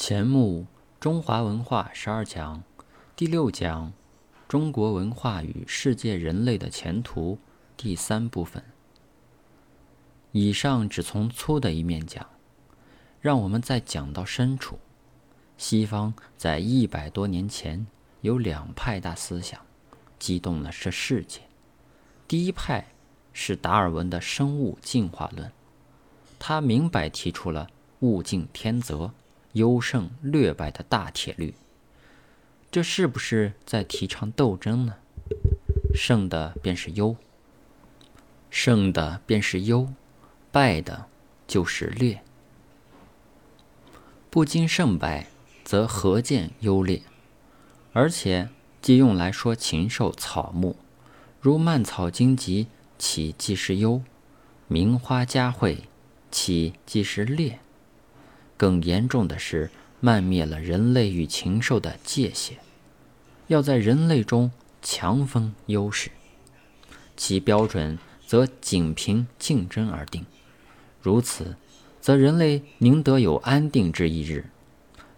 前目中华文化十二讲第六讲中国文化与世界人类的前途第三部分。以上只从粗的一面讲，让我们再讲到深处。西方在一百多年前有两派大思想，激动了这世界。第一派是达尔文的生物进化论，他明白提出了物竞天择。优胜劣败的大铁律，这是不是在提倡斗争呢？胜的便是优，胜的便是优，败的就是劣。不经胜败，则何见优劣？而且既用来说禽兽草木，如蔓草荆棘，岂即是优？名花佳卉，岂即是劣？更严重的是，漫灭了人类与禽兽的界限，要在人类中强分优势，其标准则仅凭竞争而定。如此，则人类宁得有安定之一日。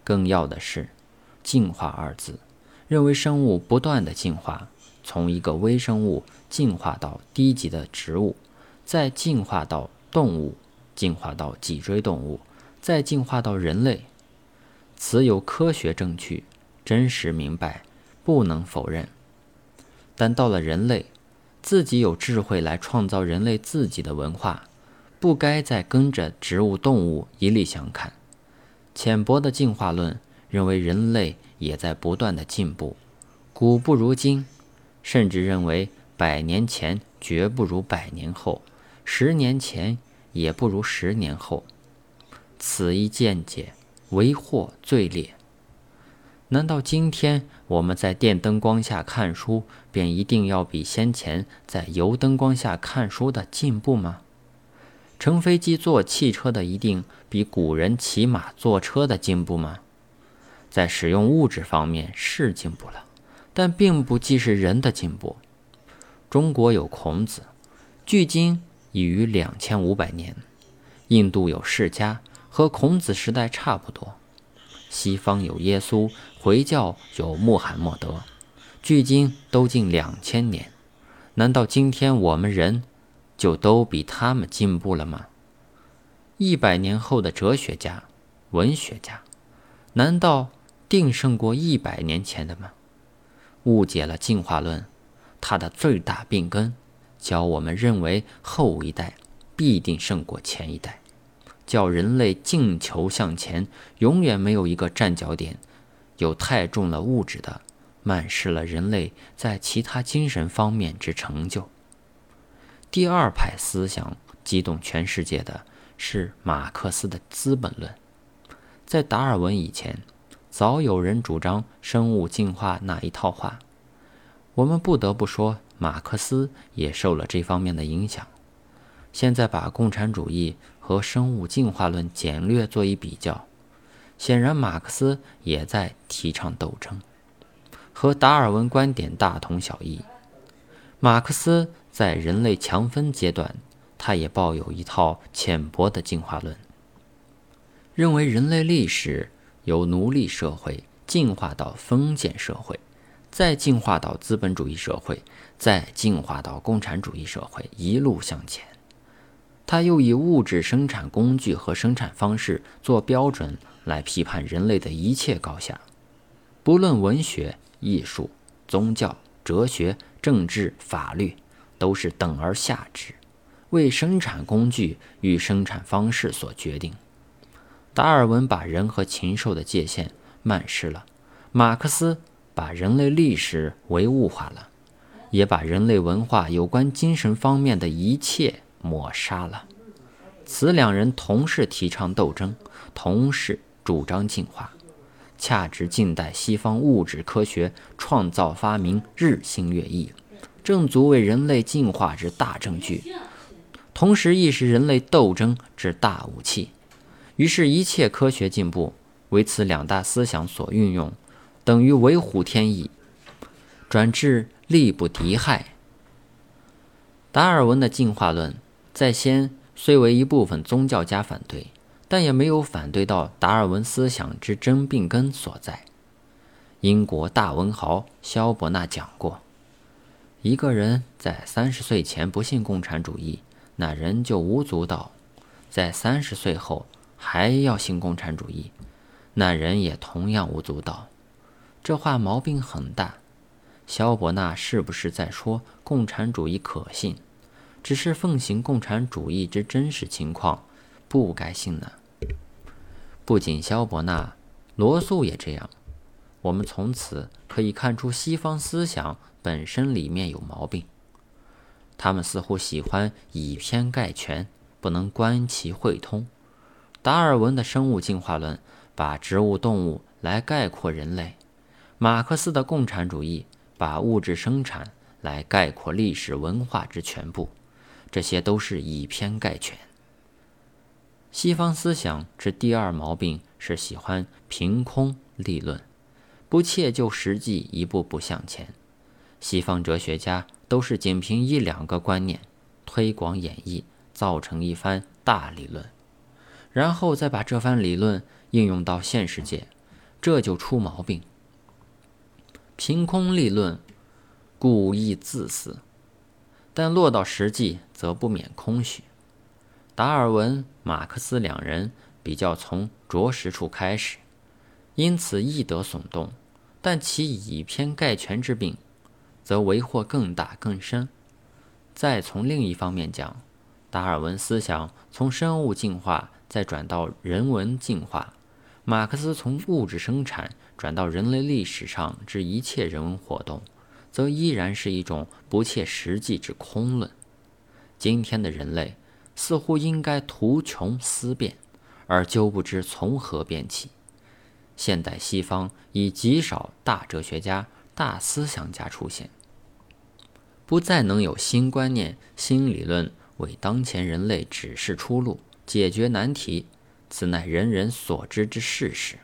更要的是，“进化”二字，认为生物不断的进化，从一个微生物进化到低级的植物，再进化到动物，进化到脊椎动物。再进化到人类，此有科学证据，真实明白，不能否认。但到了人类，自己有智慧来创造人类自己的文化，不该再跟着植物动物一力相看。浅薄的进化论认为人类也在不断的进步，古不如今，甚至认为百年前绝不如百年后，十年前也不如十年后。此一见解为祸最烈。难道今天我们在电灯光下看书，便一定要比先前在油灯光下看书的进步吗？乘飞机、坐汽车的一定比古人骑马、坐车的进步吗？在使用物质方面是进步了，但并不既是人的进步。中国有孔子，距今已于两千五百年；印度有释迦。和孔子时代差不多，西方有耶稣，回教有穆罕默德，距今都近两千年，难道今天我们人就都比他们进步了吗？一百年后的哲学家、文学家，难道定胜过一百年前的吗？误解了进化论，它的最大病根，教我们认为后一代必定胜过前一代。叫人类尽求向前，永远没有一个站脚点，有太重了物质的，慢视了人类在其他精神方面之成就。第二派思想激动全世界的是马克思的《资本论》。在达尔文以前，早有人主张生物进化那一套话。我们不得不说，马克思也受了这方面的影响。现在把共产主义。和生物进化论简略做一比较，显然马克思也在提倡斗争，和达尔文观点大同小异。马克思在人类强分阶段，他也抱有一套浅薄的进化论，认为人类历史由奴隶社会进化到封建社会，再进化到资本主义社会，再进化到共产主义社会，一路向前。他又以物质生产工具和生产方式做标准来批判人类的一切高下，不论文学、艺术、宗教、哲学、政治、法律，都是等而下之，为生产工具与生产方式所决定。达尔文把人和禽兽的界限漫视了，马克思把人类历史唯物化了，也把人类文化有关精神方面的一切。抹杀了。此两人同是提倡斗争，同是主张进化，恰值近代西方物质科学创造发明日新月异，正足为人类进化之大证据，同时亦是人类斗争之大武器。于是，一切科学进步为此两大思想所运用，等于为虎添翼，转至利不敌害。达尔文的进化论。在先虽为一部分宗教家反对，但也没有反对到达尔文思想之真病根所在。英国大文豪萧伯纳讲过：一个人在三十岁前不信共产主义，那人就无足道；在三十岁后还要信共产主义，那人也同样无足道。这话毛病很大。萧伯纳是不是在说共产主义可信？只是奉行共产主义之真实情况，不该信呢？不仅萧伯纳，罗素也这样。我们从此可以看出，西方思想本身里面有毛病。他们似乎喜欢以偏概全，不能观其会通。达尔文的生物进化论把植物、动物来概括人类；马克思的共产主义把物质生产来概括历史文化之全部。这些都是以偏概全。西方思想之第二毛病是喜欢凭空立论。不切就实际，一步步向前。西方哲学家都是仅凭一两个观念推广演绎，造成一番大理论，然后再把这番理论应用到现实界，这就出毛病。凭空立论，故意自私，但落到实际则不免空虚。达尔文、马克思两人比较从着实处开始，因此易得耸动。但其以偏概全之病，则为祸更大更深。再从另一方面讲，达尔文思想从生物进化再转到人文进化，马克思从物质生产转到人类历史上之一切人文活动，则依然是一种不切实际之空论。今天的人类似乎应该图穷思变，而究不知从何变起。现代西方已极少大哲学家、大思想家出现，不再能有新观念、新理论为当前人类指示出路、解决难题，此乃人人所知之事实。